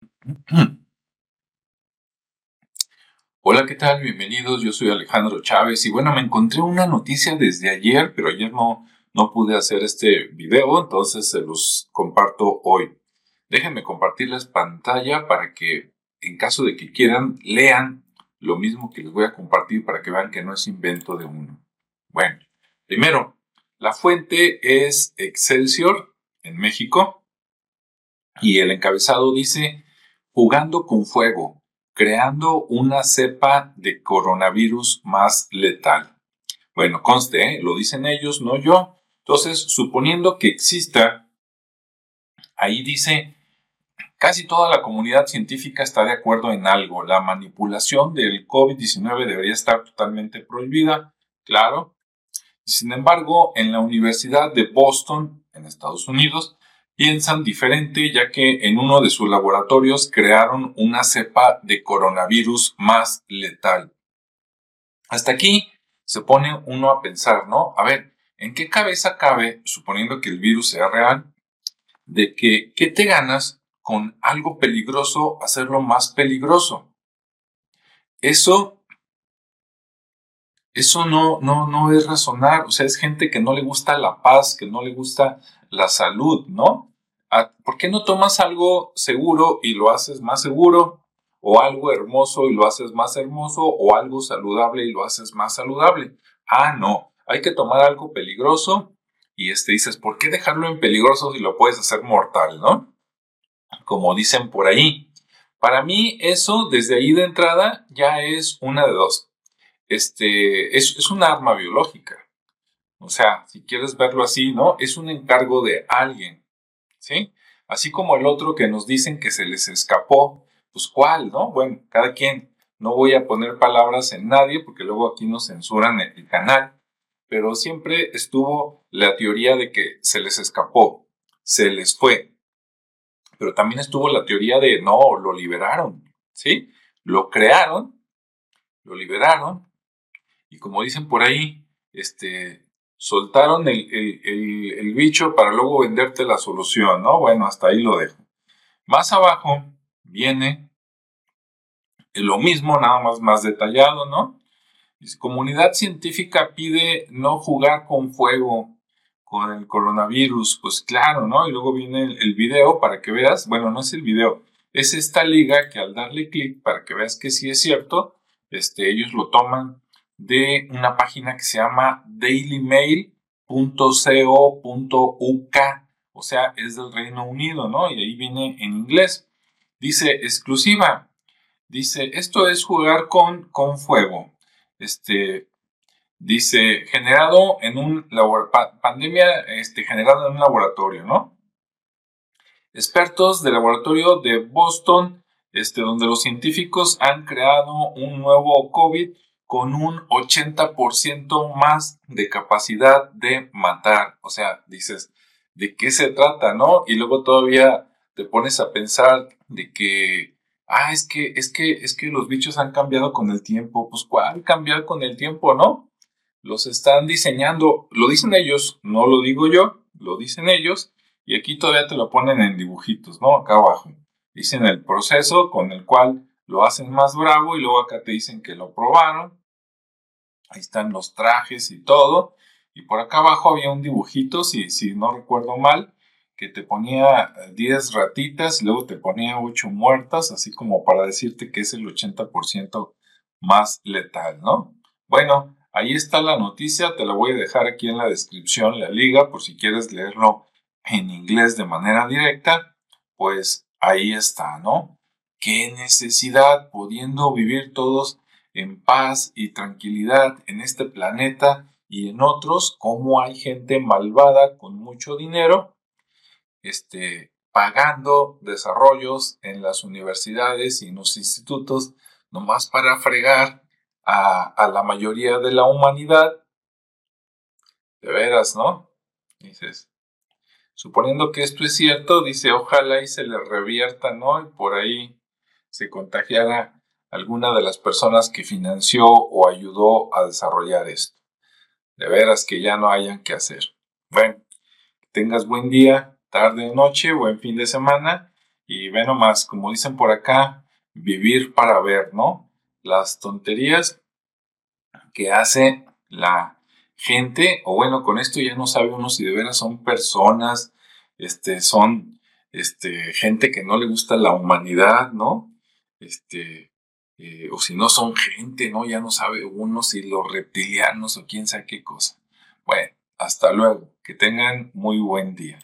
Hola, ¿qué tal? Bienvenidos, yo soy Alejandro Chávez y bueno, me encontré una noticia desde ayer, pero ayer no, no pude hacer este video, entonces se los comparto hoy. Déjenme compartirles pantalla para que en caso de que quieran lean lo mismo que les voy a compartir para que vean que no es invento de uno. Bueno, primero, la fuente es Excelsior en México y el encabezado dice jugando con fuego, creando una cepa de coronavirus más letal. Bueno, conste, ¿eh? lo dicen ellos, no yo. Entonces, suponiendo que exista, ahí dice, casi toda la comunidad científica está de acuerdo en algo. La manipulación del COVID-19 debería estar totalmente prohibida, claro. Sin embargo, en la Universidad de Boston, en Estados Unidos, piensan diferente ya que en uno de sus laboratorios crearon una cepa de coronavirus más letal. Hasta aquí se pone uno a pensar, ¿no? A ver, ¿en qué cabeza cabe, suponiendo que el virus sea real, de que qué te ganas con algo peligroso hacerlo más peligroso? Eso eso no, no, no es razonar, o sea, es gente que no le gusta la paz, que no le gusta la salud, ¿no? ¿Por qué no tomas algo seguro y lo haces más seguro? O algo hermoso y lo haces más hermoso, o algo saludable y lo haces más saludable. Ah, no, hay que tomar algo peligroso y este dices, ¿por qué dejarlo en peligroso si lo puedes hacer mortal, no? Como dicen por ahí. Para mí eso, desde ahí de entrada, ya es una de dos. Este, es, es un arma biológica. O sea, si quieres verlo así, ¿no? Es un encargo de alguien ¿sí? Así como el otro que nos dicen que se les escapó, pues cuál, ¿no? Bueno, cada quien, no voy a poner palabras en nadie porque luego aquí nos censuran el, canal, pero siempre estuvo la teoría de que se les escapó, se les fue, pero también estuvo la teoría de no, lo liberaron, ¿sí? Lo crearon, lo liberaron, y como dicen por ahí, este, soltaron el, bicho para luego venderte la solución, ¿no? Bueno, hasta ahí lo dejo. Más abajo viene lo mismo, nada más más detallado, ¿no? comunidad científica pide no jugar con fuego con el coronavirus, pues claro, ¿no? Y luego viene el, el video para que veas, bueno, no es el video, es esta liga que al darle clic para que veas que sí es cierto, este, ellos lo toman de una página que se llama dailymail.co.uk, o sea, es del Reino Unido, ¿no? Y ahí viene en inglés. Dice exclusiva. Dice, esto es jugar con, con fuego. Este, dice, generado en un pandemia este, generada en un laboratorio, ¿no? Expertos del laboratorio de Boston, este, donde los científicos han creado un nuevo COVID con un 80% más de capacidad de matar. O sea, dices, ¿de qué se trata, no? Y luego todavía te pones a pensar de que, ah, es que, es que, es que los bichos han cambiado con el tiempo. Pues, ¿cuál cambiar con el tiempo, no? Los están diseñando, lo dicen ellos, no lo digo yo, lo dicen ellos, y aquí todavía te lo ponen en dibujitos, ¿no? Acá abajo. Dicen el proceso con el cual lo hacen más bravo y luego acá te dicen que lo probaron Ahí están los trajes y todo. Y por acá abajo había un dibujito, si, si no recuerdo mal, que te ponía 10 ratitas y luego te ponía 8 muertas, así como para decirte que es el 80% más letal, ¿no? Bueno, ahí está la noticia, te la voy a dejar aquí en la descripción, la liga, por si quieres leerlo en inglés de manera directa, pues ahí está, ¿no? ¿Qué necesidad pudiendo vivir todos en paz y tranquilidad en este planeta y en otros, como hay gente malvada con mucho dinero, este, pagando desarrollos en las universidades y en los institutos, nomás para fregar a, a la mayoría de la humanidad. De veras, ¿no? Dices, suponiendo que esto es cierto, dice, ojalá y se le revierta, ¿no? Y por ahí se contagiara alguna de las personas que financió o ayudó a desarrollar esto. De veras que ya no hayan que hacer. Bueno, que tengas buen día, tarde o noche, buen fin de semana Y ve nomás, como dicen por acá, vivir para ver, ¿no? Las tonterías que hace la gente, o bueno, con esto ya no sabe uno si de veras son personas, este, son este, gente que no le gusta la humanidad, ¿no? Este, eh, o si no son gente, ¿no? Ya no sabe uno si los reptilianos o quién sabe qué cosa. Bueno, hasta luego. Que tengan muy buen día.